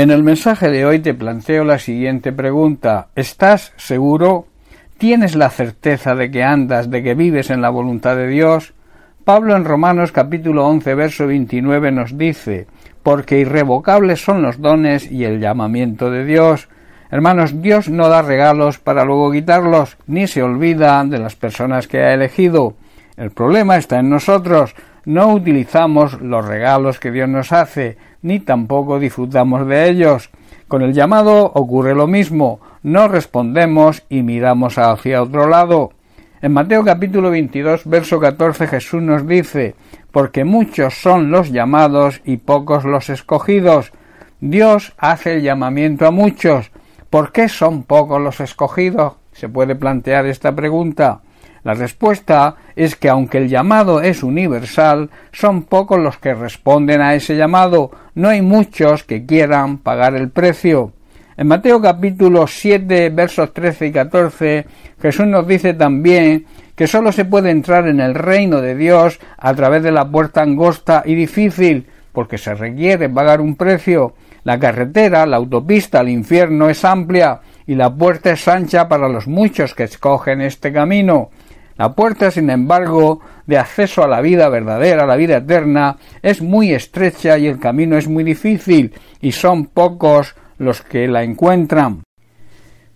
En el mensaje de hoy te planteo la siguiente pregunta. ¿Estás seguro? ¿Tienes la certeza de que andas, de que vives en la voluntad de Dios? Pablo en Romanos capítulo 11 verso 29 nos dice, porque irrevocables son los dones y el llamamiento de Dios. Hermanos, Dios no da regalos para luego quitarlos, ni se olvida de las personas que ha elegido. El problema está en nosotros. No utilizamos los regalos que Dios nos hace, ni tampoco disfrutamos de ellos. Con el llamado ocurre lo mismo, no respondemos y miramos hacia otro lado. En Mateo capítulo 22, verso 14 Jesús nos dice, porque muchos son los llamados y pocos los escogidos. Dios hace el llamamiento a muchos. ¿Por qué son pocos los escogidos? Se puede plantear esta pregunta. La respuesta es que aunque el llamado es universal, son pocos los que responden a ese llamado, no hay muchos que quieran pagar el precio. En Mateo capítulo 7 versos 13 y 14 Jesús nos dice también que sólo se puede entrar en el reino de Dios a través de la puerta angosta y difícil, porque se requiere pagar un precio. La carretera, la autopista al infierno es amplia y la puerta es ancha para los muchos que escogen este camino. La puerta, sin embargo, de acceso a la vida verdadera, a la vida eterna, es muy estrecha y el camino es muy difícil, y son pocos los que la encuentran.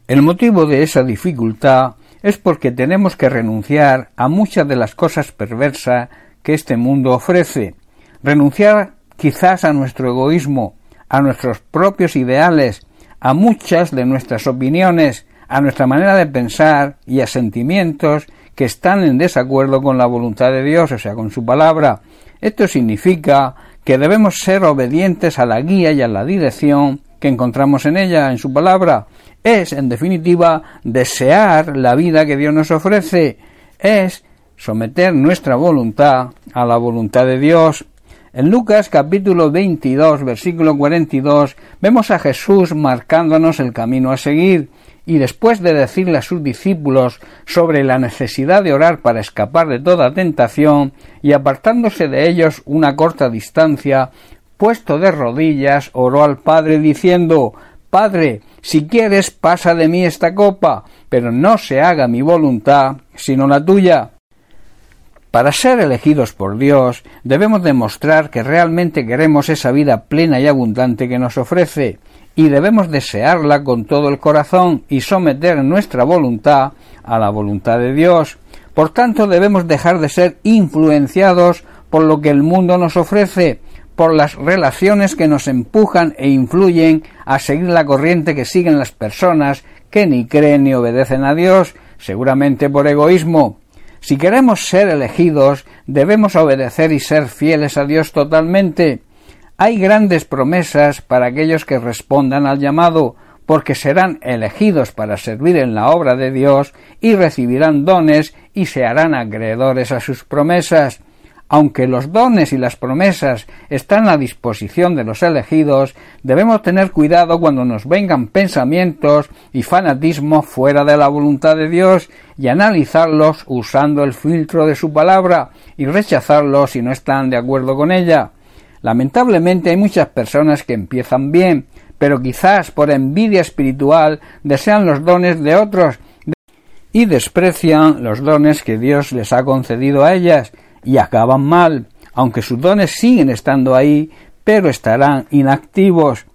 El motivo de esa dificultad es porque tenemos que renunciar a muchas de las cosas perversas que este mundo ofrece, renunciar quizás a nuestro egoísmo, a nuestros propios ideales, a muchas de nuestras opiniones, a nuestra manera de pensar y a sentimientos que están en desacuerdo con la voluntad de Dios, o sea, con su palabra. Esto significa que debemos ser obedientes a la guía y a la dirección que encontramos en ella, en su palabra. Es, en definitiva, desear la vida que Dios nos ofrece. Es someter nuestra voluntad a la voluntad de Dios. En Lucas capítulo 22, versículo 42, vemos a Jesús marcándonos el camino a seguir y después de decirle a sus discípulos sobre la necesidad de orar para escapar de toda tentación, y apartándose de ellos una corta distancia, puesto de rodillas, oró al Padre diciendo Padre, si quieres pasa de mí esta copa, pero no se haga mi voluntad, sino la tuya. Para ser elegidos por Dios debemos demostrar que realmente queremos esa vida plena y abundante que nos ofrece, y debemos desearla con todo el corazón y someter nuestra voluntad a la voluntad de Dios. Por tanto, debemos dejar de ser influenciados por lo que el mundo nos ofrece, por las relaciones que nos empujan e influyen a seguir la corriente que siguen las personas que ni creen ni obedecen a Dios, seguramente por egoísmo. Si queremos ser elegidos, debemos obedecer y ser fieles a Dios totalmente. Hay grandes promesas para aquellos que respondan al llamado, porque serán elegidos para servir en la obra de Dios y recibirán dones y se harán acreedores a sus promesas. Aunque los dones y las promesas están a disposición de los elegidos, debemos tener cuidado cuando nos vengan pensamientos y fanatismo fuera de la voluntad de Dios y analizarlos usando el filtro de su palabra y rechazarlos si no están de acuerdo con ella. Lamentablemente hay muchas personas que empiezan bien, pero quizás por envidia espiritual desean los dones de otros y desprecian los dones que Dios les ha concedido a ellas y acaban mal, aunque sus dones siguen estando ahí, pero estarán inactivos.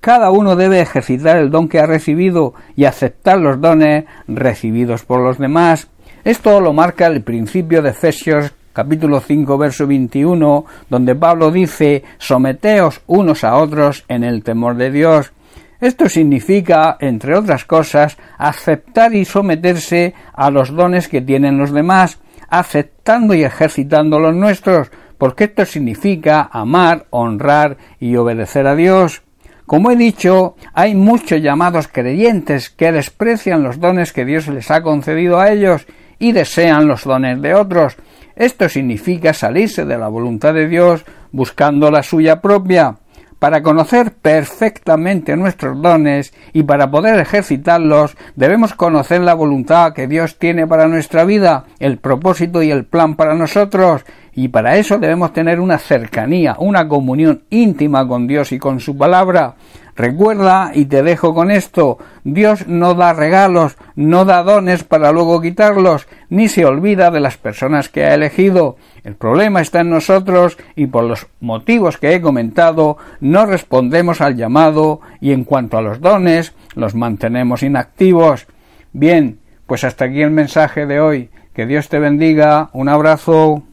Cada uno debe ejercitar el don que ha recibido y aceptar los dones recibidos por los demás. Esto lo marca el principio de Efesios capítulo 5, verso 21, donde Pablo dice Someteos unos a otros en el temor de Dios. Esto significa, entre otras cosas, aceptar y someterse a los dones que tienen los demás, aceptando y ejercitando los nuestros, porque esto significa amar, honrar y obedecer a Dios. Como he dicho, hay muchos llamados creyentes que desprecian los dones que Dios les ha concedido a ellos y desean los dones de otros, esto significa salirse de la voluntad de Dios buscando la suya propia. Para conocer perfectamente nuestros dones y para poder ejercitarlos debemos conocer la voluntad que Dios tiene para nuestra vida, el propósito y el plan para nosotros, y para eso debemos tener una cercanía, una comunión íntima con Dios y con su palabra. Recuerda, y te dejo con esto, Dios no da regalos, no da dones para luego quitarlos, ni se olvida de las personas que ha elegido. El problema está en nosotros y por los motivos que he comentado no respondemos al llamado y en cuanto a los dones los mantenemos inactivos. Bien, pues hasta aquí el mensaje de hoy. Que Dios te bendiga. Un abrazo.